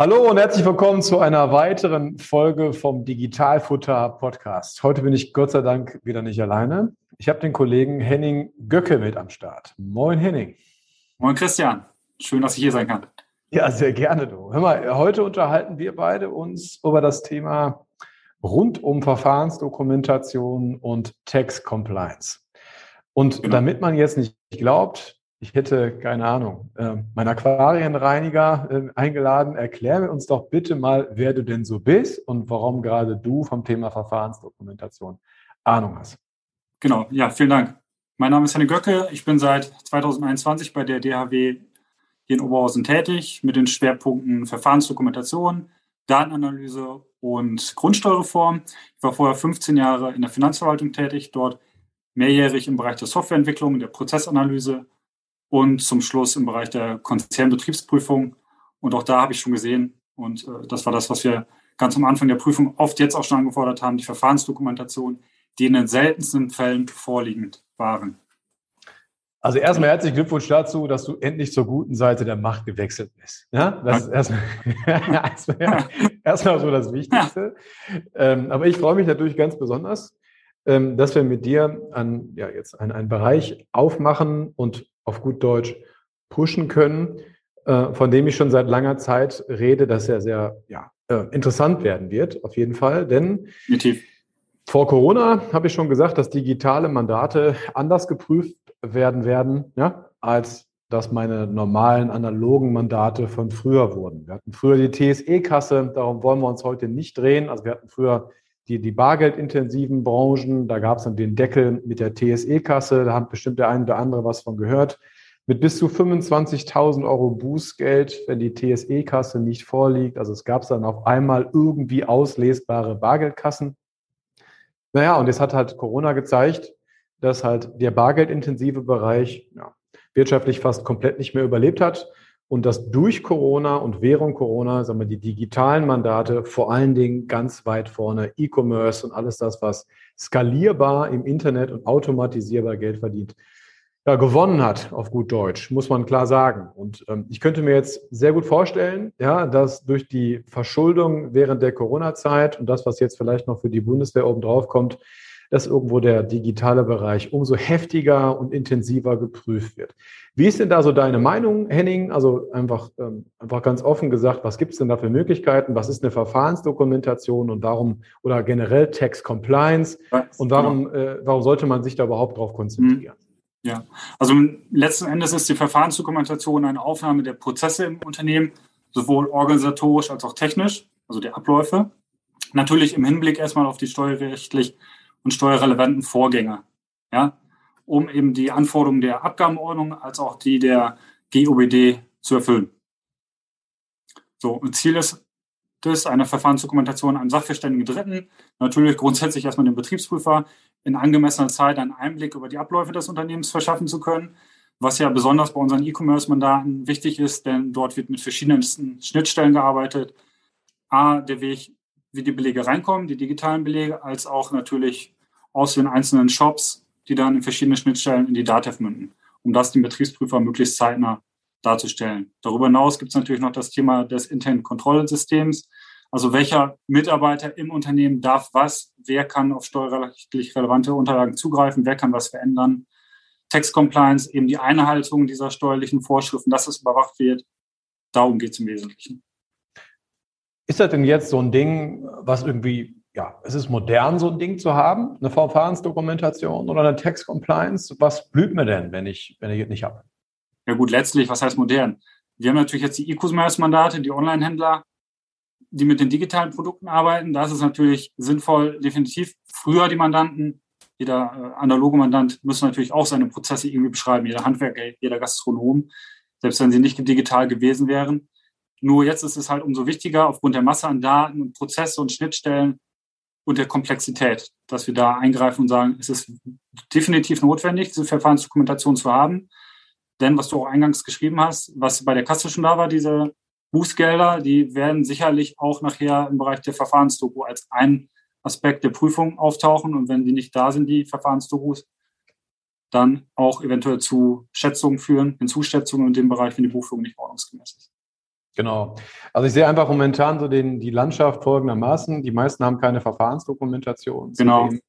Hallo und herzlich willkommen zu einer weiteren Folge vom Digitalfutter Podcast. Heute bin ich Gott sei Dank wieder nicht alleine. Ich habe den Kollegen Henning Göcke mit am Start. Moin Henning. Moin Christian. Schön, dass ich hier sein kann. Ja, sehr gerne du. Hör mal, heute unterhalten wir beide uns über das Thema rund um Verfahrensdokumentation und Tax Compliance. Und genau. damit man jetzt nicht glaubt, ich hätte, keine Ahnung, äh, meinen Aquarienreiniger äh, eingeladen. Erklär uns doch bitte mal, wer du denn so bist und warum gerade du vom Thema Verfahrensdokumentation Ahnung hast. Genau, ja, vielen Dank. Mein Name ist Henning Göcke. Ich bin seit 2021 bei der DHW hier in Oberhausen tätig mit den Schwerpunkten Verfahrensdokumentation, Datenanalyse und Grundsteuerreform. Ich war vorher 15 Jahre in der Finanzverwaltung tätig, dort mehrjährig im Bereich der Softwareentwicklung, der Prozessanalyse und zum Schluss im Bereich der Konzernbetriebsprüfung. Und auch da habe ich schon gesehen, und äh, das war das, was wir ganz am Anfang der Prüfung oft jetzt auch schon angefordert haben, die Verfahrensdokumentation, die in den seltensten Fällen vorliegend waren. Also erstmal herzlichen Glückwunsch dazu, dass du endlich zur guten Seite der Macht gewechselt bist. Ja, das ist erstmal, erstmal, so das Wichtigste. Ähm, aber ich freue mich natürlich ganz besonders, ähm, dass wir mit dir an, ja, jetzt einen, einen Bereich aufmachen und auf gut Deutsch pushen können, äh, von dem ich schon seit langer Zeit rede, dass er sehr ja, äh, interessant werden wird, auf jeden Fall. Denn Definitiv. vor Corona habe ich schon gesagt, dass digitale Mandate anders geprüft werden werden, ja, als dass meine normalen analogen Mandate von früher wurden. Wir hatten früher die TSE-Kasse, darum wollen wir uns heute nicht drehen. Also wir hatten früher die, die bargeldintensiven Branchen, da gab es dann den Deckel mit der TSE-Kasse, da haben bestimmt der eine oder andere was von gehört. Mit bis zu 25.000 Euro Bußgeld, wenn die TSE-Kasse nicht vorliegt. Also es gab dann auf einmal irgendwie auslesbare Bargeldkassen. Naja, und es hat halt Corona gezeigt, dass halt der bargeldintensive Bereich ja, wirtschaftlich fast komplett nicht mehr überlebt hat und dass durch Corona und während Corona, sagen wir, die digitalen Mandate vor allen Dingen ganz weit vorne, E-Commerce und alles das, was skalierbar im Internet und automatisierbar Geld verdient, ja, gewonnen hat, auf gut Deutsch, muss man klar sagen. Und ähm, ich könnte mir jetzt sehr gut vorstellen, ja, dass durch die Verschuldung während der Corona-Zeit und das, was jetzt vielleicht noch für die Bundeswehr obendrauf kommt, dass irgendwo der digitale Bereich umso heftiger und intensiver geprüft wird. Wie ist denn da so deine Meinung, Henning? Also einfach, ähm, einfach ganz offen gesagt, was gibt es denn da für Möglichkeiten? Was ist eine Verfahrensdokumentation und warum oder generell Tax Compliance? Und warum, genau. äh, warum sollte man sich da überhaupt drauf konzentrieren? Hm. Ja, also letzten Endes ist die Verfahrensdokumentation eine Aufnahme der Prozesse im Unternehmen, sowohl organisatorisch als auch technisch, also der Abläufe. Natürlich im Hinblick erstmal auf die steuerrechtlich und steuerrelevanten Vorgänge, ja, um eben die Anforderungen der Abgabenordnung als auch die der GOBD zu erfüllen. So, und Ziel ist das, eine Verfahrensdokumentation einem sachverständigen Dritten, natürlich grundsätzlich erstmal dem Betriebsprüfer, in angemessener Zeit einen Einblick über die Abläufe des Unternehmens verschaffen zu können, was ja besonders bei unseren E-Commerce-Mandaten wichtig ist, denn dort wird mit verschiedensten Schnittstellen gearbeitet. A, der Weg, wie die Belege reinkommen, die digitalen Belege, als auch natürlich aus den einzelnen Shops, die dann in verschiedene Schnittstellen in die DATEV münden, um das dem Betriebsprüfer möglichst zeitnah darzustellen. Darüber hinaus gibt es natürlich noch das Thema des internen Kontrollsystems. Also welcher Mitarbeiter im Unternehmen darf was, wer kann auf steuerrechtlich relevante Unterlagen zugreifen, wer kann was verändern. Tax Compliance, eben die Einhaltung dieser steuerlichen Vorschriften, dass es überwacht wird. Darum geht es im Wesentlichen. Ist das denn jetzt so ein Ding, was irgendwie ja, es ist modern, so ein Ding zu haben, eine Verfahrensdokumentation oder eine Tax Compliance. Was blüht mir denn, wenn ich, wenn ich es nicht habe? Ja gut, letztlich, was heißt modern? Wir haben natürlich jetzt die E-Commerce-Mandate, die Online-Händler, die mit den digitalen Produkten arbeiten. Da ist es natürlich sinnvoll, definitiv früher die Mandanten, jeder äh, analoge Mandant muss natürlich auch seine Prozesse irgendwie beschreiben, jeder Handwerker, jeder Gastronom, selbst wenn sie nicht digital gewesen wären. Nur jetzt ist es halt umso wichtiger, aufgrund der Masse an Daten und Prozesse und Schnittstellen und der Komplexität, dass wir da eingreifen und sagen, es ist definitiv notwendig, diese Verfahrensdokumentation zu haben. Denn was du auch eingangs geschrieben hast, was bei der Kasse schon da war, diese Bußgelder, die werden sicherlich auch nachher im Bereich der Verfahrensdoku als ein Aspekt der Prüfung auftauchen. Und wenn die nicht da sind, die Verfahrensdokus, dann auch eventuell zu Schätzungen führen, Hinzuschätzungen in dem Bereich, wenn die Buchführung nicht ordnungsgemäß ist. Genau. Also ich sehe einfach momentan so den, die Landschaft folgendermaßen. Die meisten haben keine Verfahrensdokumentation. Genau. Zudem,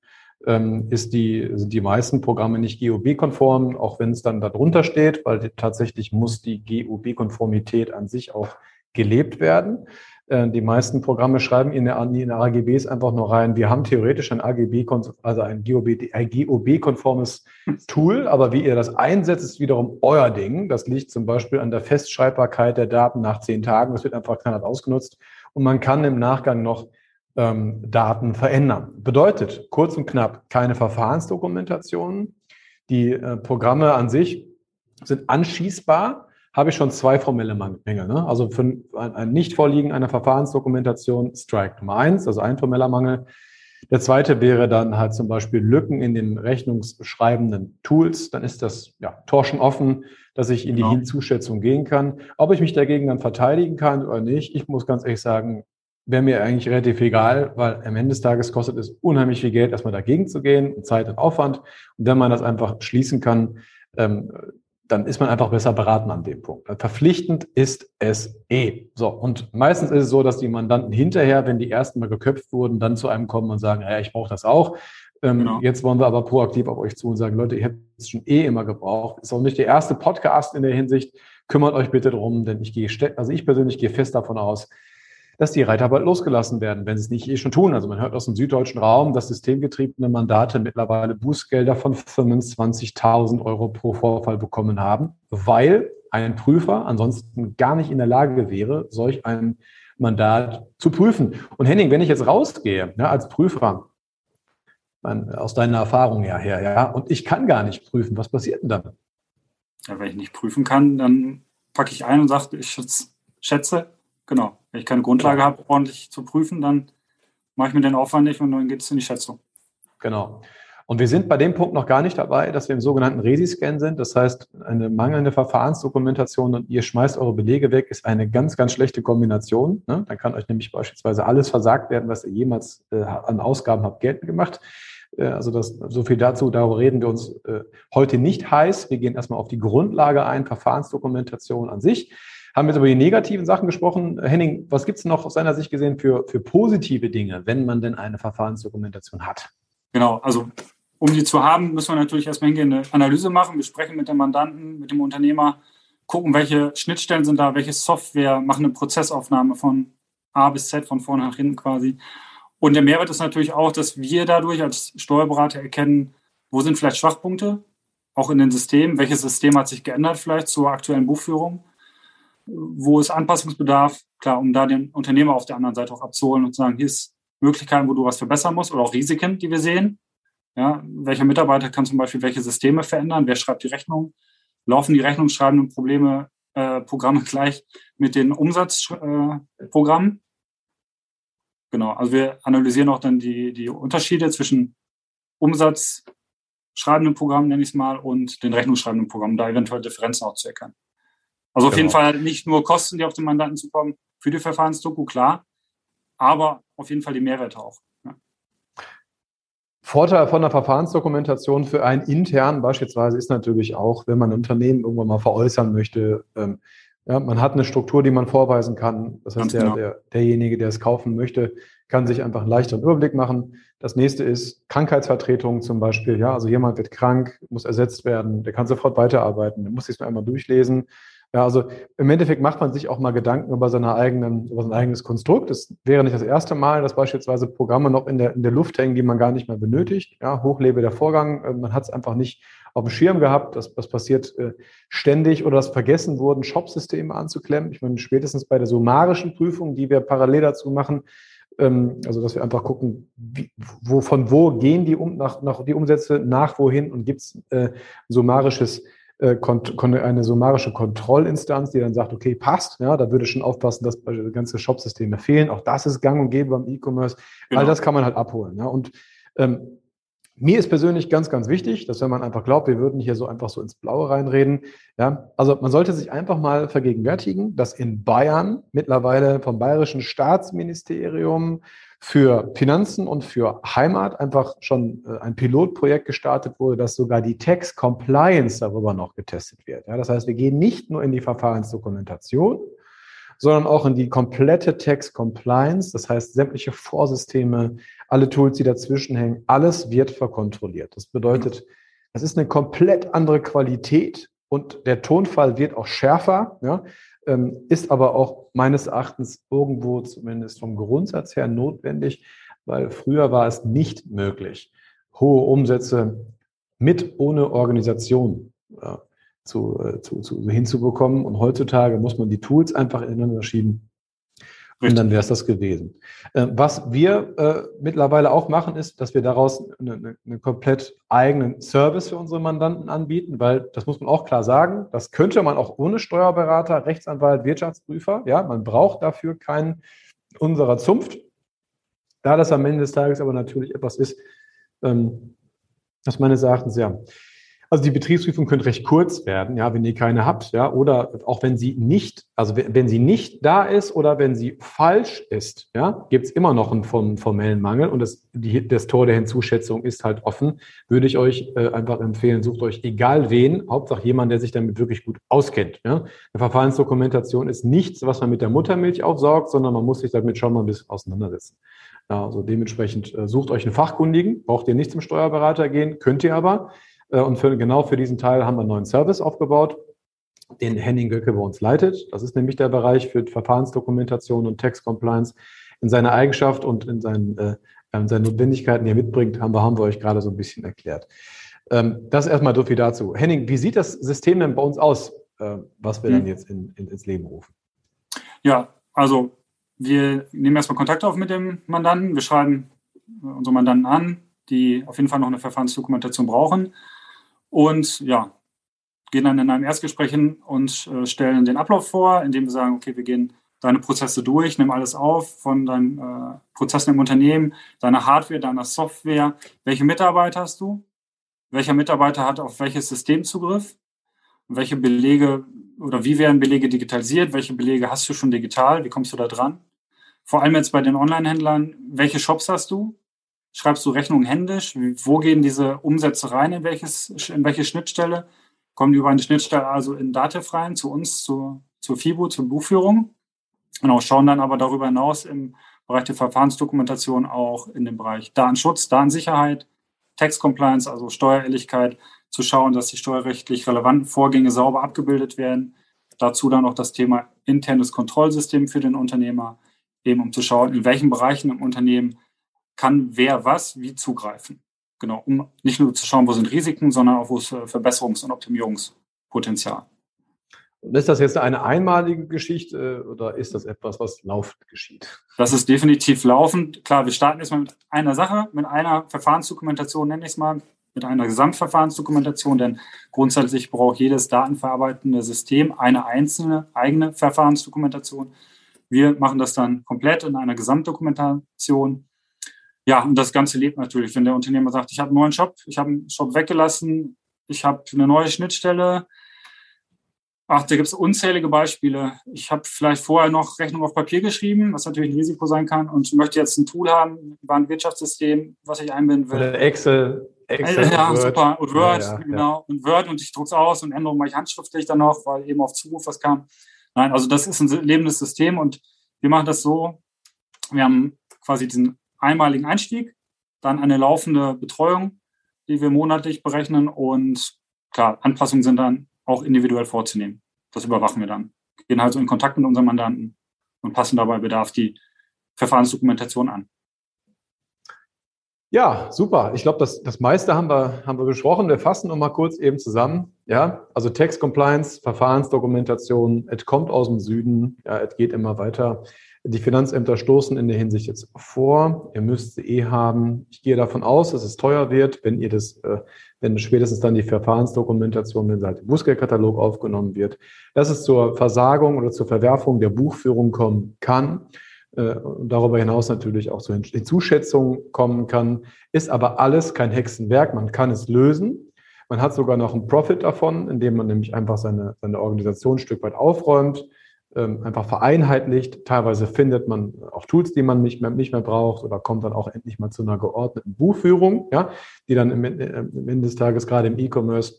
ähm, ist die, sind die meisten Programme nicht GOB-konform, auch wenn es dann darunter steht, weil tatsächlich muss die GOB-Konformität an sich auch gelebt werden. Äh, die meisten Programme schreiben in der AGBs einfach nur rein, wir haben theoretisch ein AGB, also ein GOB-konformes Tool, aber wie ihr das einsetzt, ist wiederum euer Ding. Das liegt zum Beispiel an der Festschreibbarkeit der Daten nach zehn Tagen. Das wird einfach knallhart ausgenutzt. Und man kann im Nachgang noch ähm, Daten verändern. Bedeutet, kurz und knapp, keine Verfahrensdokumentationen. Die äh, Programme an sich sind anschießbar habe ich schon zwei formelle Mängel. Ne? Also für ein, Nicht-Vorliegen einer Verfahrensdokumentation Strike Nummer eins, also ein formeller Mangel. Der zweite wäre dann halt zum Beispiel Lücken in den rechnungsschreibenden Tools. Dann ist das ja, Torschen offen, dass ich in die genau. Hinzuschätzung gehen kann. Ob ich mich dagegen dann verteidigen kann oder nicht, ich muss ganz ehrlich sagen, wäre mir eigentlich relativ egal, weil am Ende des Tages kostet es unheimlich viel Geld, erstmal dagegen zu gehen, Zeit und Aufwand. Und wenn man das einfach schließen kann, ähm, dann ist man einfach besser beraten an dem Punkt. Verpflichtend ist es eh. So. Und meistens ist es so, dass die Mandanten hinterher, wenn die ersten Mal geköpft wurden, dann zu einem kommen und sagen, ja, ich brauche das auch. Ähm, genau. Jetzt wollen wir aber proaktiv auf euch zu und sagen, Leute, ihr habt es schon eh immer gebraucht. Ist auch nicht der erste Podcast in der Hinsicht. Kümmert euch bitte drum, denn ich gehe, also ich persönlich gehe fest davon aus, dass die Reiter bald losgelassen werden, wenn sie es nicht eh schon tun. Also man hört aus dem süddeutschen Raum, dass systemgetriebene Mandate mittlerweile Bußgelder von 25.000 Euro pro Vorfall bekommen haben, weil ein Prüfer ansonsten gar nicht in der Lage wäre, solch ein Mandat zu prüfen. Und Henning, wenn ich jetzt rausgehe ja, als Prüfer, aus deiner Erfahrung ja her, ja, und ich kann gar nicht prüfen, was passiert denn dann? Ja, wenn ich nicht prüfen kann, dann packe ich ein und sage, ich schätze, genau, wenn ich keine Grundlage habe, ordentlich zu prüfen, dann mache ich mir den Aufwand nicht und dann geht es in die Schätzung. Genau. Und wir sind bei dem Punkt noch gar nicht dabei, dass wir im sogenannten Resi-Scan sind. Das heißt, eine mangelnde Verfahrensdokumentation und ihr schmeißt eure Belege weg, ist eine ganz, ganz schlechte Kombination. Ne? Dann kann euch nämlich beispielsweise alles versagt werden, was ihr jemals äh, an Ausgaben habt geltend gemacht. Äh, also das, so viel dazu, darüber reden wir uns äh, heute nicht heiß. Wir gehen erstmal auf die Grundlage ein, Verfahrensdokumentation an sich. Haben jetzt über die negativen Sachen gesprochen. Henning, was gibt es noch aus seiner Sicht gesehen für, für positive Dinge, wenn man denn eine Verfahrensdokumentation hat? Genau, also um die zu haben, müssen wir natürlich erstmal hingehen, eine Analyse machen. Wir sprechen mit dem Mandanten, mit dem Unternehmer, gucken, welche Schnittstellen sind da, welche Software, machen eine Prozessaufnahme von A bis Z, von vorne nach hinten quasi. Und der Mehrwert ist natürlich auch, dass wir dadurch als Steuerberater erkennen, wo sind vielleicht Schwachpunkte, auch in den Systemen, welches System hat sich geändert vielleicht zur aktuellen Buchführung wo es Anpassungsbedarf, klar, um da den Unternehmer auf der anderen Seite auch abzuholen und zu sagen, hier ist Möglichkeiten, wo du was verbessern musst oder auch Risiken, die wir sehen. Ja, welcher Mitarbeiter kann zum Beispiel welche Systeme verändern? Wer schreibt die Rechnung? Laufen die rechnungsschreibenden Probleme, äh, Programme gleich mit den Umsatzprogrammen? Äh, genau, also wir analysieren auch dann die, die Unterschiede zwischen Umsatzschreibenden Programmen, nenne ich es mal, und den rechnungsschreibenden Programmen, da eventuell Differenzen auch zu erkennen. Also auf genau. jeden Fall nicht nur Kosten, die auf den Mandanten zukommen für die Verfahrensdoku, klar, aber auf jeden Fall die Mehrwerte auch. Ja. Vorteil von der Verfahrensdokumentation für einen intern beispielsweise ist natürlich auch, wenn man ein Unternehmen irgendwann mal veräußern möchte, ähm, ja, man hat eine Struktur, die man vorweisen kann. Das heißt, der, genau. der, derjenige, der es kaufen möchte, kann sich einfach einen leichteren Überblick machen. Das nächste ist Krankheitsvertretung zum Beispiel. Ja, also jemand wird krank, muss ersetzt werden, der kann sofort weiterarbeiten, der muss sich nur einmal durchlesen. Ja, also im Endeffekt macht man sich auch mal Gedanken über, seine eigenen, über sein eigenes Konstrukt. Es wäre nicht das erste Mal, dass beispielsweise Programme noch in der, in der Luft hängen, die man gar nicht mehr benötigt. Ja, hochlebe der Vorgang. Äh, man hat es einfach nicht auf dem Schirm gehabt. Das, das passiert äh, ständig oder das vergessen wurden, Shop-Systeme anzuklemmen. Ich meine, spätestens bei der summarischen Prüfung, die wir parallel dazu machen, ähm, also dass wir einfach gucken, wie, wo, von wo gehen die, um, nach, nach, die Umsätze nach wohin und gibt es äh, summarisches eine summarische Kontrollinstanz, die dann sagt, okay, passt, ja, da würde schon aufpassen, dass ganze Shop-Systeme fehlen. Auch das ist gang und gäbe beim E-Commerce. Genau. All das kann man halt abholen. Ja. Und ähm, mir ist persönlich ganz, ganz wichtig, dass wenn man einfach glaubt, wir würden hier so einfach so ins Blaue reinreden, ja, also man sollte sich einfach mal vergegenwärtigen, dass in Bayern mittlerweile vom Bayerischen Staatsministerium für Finanzen und für Heimat einfach schon äh, ein Pilotprojekt gestartet wurde, dass sogar die Tax Compliance darüber noch getestet wird. Ja, das heißt, wir gehen nicht nur in die Verfahrensdokumentation, sondern auch in die komplette Tax Compliance. Das heißt, sämtliche Vorsysteme, alle Tools, die dazwischen hängen, alles wird verkontrolliert. Das bedeutet, es ist eine komplett andere Qualität und der Tonfall wird auch schärfer, ja, ähm, ist aber auch meines Erachtens irgendwo zumindest vom Grundsatz her notwendig, weil früher war es nicht möglich, hohe Umsätze mit ohne Organisation zu, äh, zu, zu, hinzubekommen. Und heutzutage muss man die Tools einfach ineinander schieben. Und dann wäre es das gewesen. Äh, was wir äh, mittlerweile auch machen, ist, dass wir daraus einen eine komplett eigenen Service für unsere Mandanten anbieten, weil das muss man auch klar sagen, das könnte man auch ohne Steuerberater, Rechtsanwalt, Wirtschaftsprüfer. Ja, man braucht dafür keinen unserer Zunft. Da das am Ende des Tages aber natürlich etwas ist, ähm, das meines Erachtens ja also die Betriebsprüfung könnte recht kurz werden, ja, wenn ihr keine habt, ja, oder auch wenn sie nicht, also wenn sie nicht da ist oder wenn sie falsch ist, ja, gibt es immer noch einen formellen Mangel und das, die, das Tor der Hinzuschätzung ist halt offen, würde ich euch äh, einfach empfehlen, sucht euch egal wen, Hauptsache jemand, der sich damit wirklich gut auskennt. Ja. Eine Verfahrensdokumentation ist nichts, was man mit der Muttermilch aufsaugt, sondern man muss sich damit schon mal ein bisschen auseinandersetzen. Ja, also dementsprechend äh, sucht euch einen Fachkundigen, braucht ihr nicht zum Steuerberater gehen, könnt ihr aber. Äh, und für, genau für diesen Teil haben wir einen neuen Service aufgebaut, den Henning Göcke bei uns leitet. Das ist nämlich der Bereich für Verfahrensdokumentation und Tax Compliance. In seiner Eigenschaft und in seinen, äh, in seinen Notwendigkeiten, die er mitbringt, haben wir, haben wir euch gerade so ein bisschen erklärt. Ähm, das erstmal so viel dazu. Henning, wie sieht das System denn bei uns aus, äh, was wir hm. dann jetzt in, in, ins Leben rufen? Ja, also wir nehmen erstmal Kontakt auf mit dem Mandanten. Wir schreiben unsere Mandanten an, die auf jeden Fall noch eine Verfahrensdokumentation brauchen und ja, gehen dann in einem Erstgespräch hin und äh, stellen den Ablauf vor, indem wir sagen, okay, wir gehen deine Prozesse durch, nimm alles auf von deinen äh, Prozessen im Unternehmen, deiner Hardware, deiner Software. Welche Mitarbeiter hast du? Welcher Mitarbeiter hat auf welches System Zugriff? Welche Belege oder wie werden Belege digitalisiert? Welche Belege hast du schon digital? Wie kommst du da dran? Vor allem jetzt bei den Online-Händlern, welche Shops hast du? Schreibst du Rechnungen händisch? Wo gehen diese Umsätze rein? In, welches, in welche Schnittstelle? Kommen die über eine Schnittstelle also in Dativ rein, zu uns, zu, zur FIBO, zur Buchführung? Genau, schauen dann aber darüber hinaus im Bereich der Verfahrensdokumentation auch in dem Bereich Datenschutz, Datensicherheit, Tax Compliance, also Steuerehrlichkeit, zu schauen, dass die steuerrechtlich relevanten Vorgänge sauber abgebildet werden. Dazu dann auch das Thema internes Kontrollsystem für den Unternehmer, eben um zu schauen, in welchen Bereichen im Unternehmen kann wer was wie zugreifen. Genau, um nicht nur zu schauen, wo sind Risiken, sondern auch, wo ist Verbesserungs- und Optimierungspotenzial. Und ist das jetzt eine einmalige Geschichte oder ist das etwas, was laufend geschieht? Das ist definitiv laufend. Klar, wir starten erstmal mit einer Sache, mit einer Verfahrensdokumentation, nenne ich es mal, mit einer Gesamtverfahrensdokumentation, denn grundsätzlich braucht jedes datenverarbeitende System eine einzelne eigene Verfahrensdokumentation. Wir machen das dann komplett in einer Gesamtdokumentation ja, und das Ganze lebt natürlich, wenn der Unternehmer sagt, ich habe einen neuen Shop, ich habe einen Shop weggelassen, ich habe eine neue Schnittstelle. Ach, da gibt es unzählige Beispiele. Ich habe vielleicht vorher noch Rechnung auf Papier geschrieben, was natürlich ein Risiko sein kann, und möchte jetzt ein Tool haben, ein Wirtschaftssystem, was ich einbinden will. Oder Excel. Excel ja, Word. super. Und Word, ja, ja, genau. Ja. Und Word und ich drucke es aus und Änderungen mache ich handschriftlich dann noch, weil eben auf Zuruf was kam. Nein, also das ist ein lebendes System und wir machen das so. Wir haben quasi diesen einmaligen Einstieg, dann eine laufende Betreuung, die wir monatlich berechnen und klar, Anpassungen sind dann auch individuell vorzunehmen. Das überwachen wir dann. Gehen halt so in Kontakt mit unseren Mandanten und passen dabei Bedarf die Verfahrensdokumentation an. Ja, super. Ich glaube, das, das meiste haben wir, haben wir besprochen. Wir fassen noch mal kurz eben zusammen. Ja, also Text Compliance, Verfahrensdokumentation, es kommt aus dem Süden, ja, es geht immer weiter. Die Finanzämter stoßen in der Hinsicht jetzt vor. Ihr müsst sie eh haben. Ich gehe davon aus, dass es teuer wird, wenn ihr das, äh, wenn spätestens dann die Verfahrensdokumentation, wenn halt im Bußgeldkatalog aufgenommen wird, dass es zur Versagung oder zur Verwerfung der Buchführung kommen kann äh, darüber hinaus natürlich auch zu Hinzuschätzungen kommen kann, ist aber alles kein Hexenwerk. Man kann es lösen. Man hat sogar noch einen Profit davon, indem man nämlich einfach seine, seine Organisation ein Stück weit aufräumt, einfach vereinheitlicht. Teilweise findet man auch Tools, die man nicht mehr, nicht mehr braucht oder kommt dann auch endlich mal zu einer geordneten Buchführung, ja, die dann im, äh, am Ende des Tages gerade im E-Commerce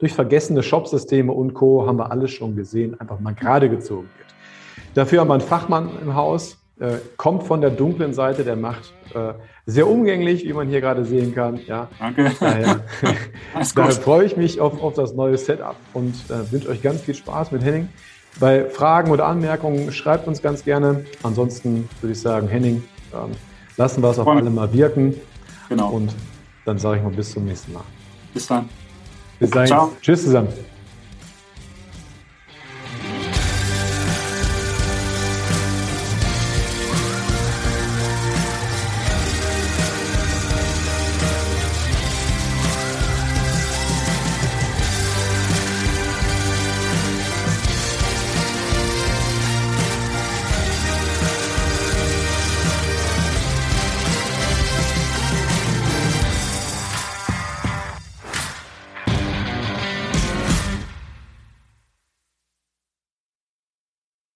durch vergessene Shopsysteme und Co. haben wir alles schon gesehen, einfach mal gerade gezogen wird. Dafür haben wir einen Fachmann im Haus, äh, kommt von der dunklen Seite der Macht. Äh, sehr umgänglich, wie man hier gerade sehen kann. Ja, Danke. Daher, daher freue ich mich auf, auf das neue Setup und äh, wünsche euch ganz viel Spaß mit Henning. Bei Fragen oder Anmerkungen schreibt uns ganz gerne. Ansonsten würde ich sagen, Henning, ähm, lassen wir es auf alle mal wirken. Genau. Und dann sage ich mal bis zum nächsten Mal. Bis dann. Bis dahin. Ciao. Tschüss zusammen.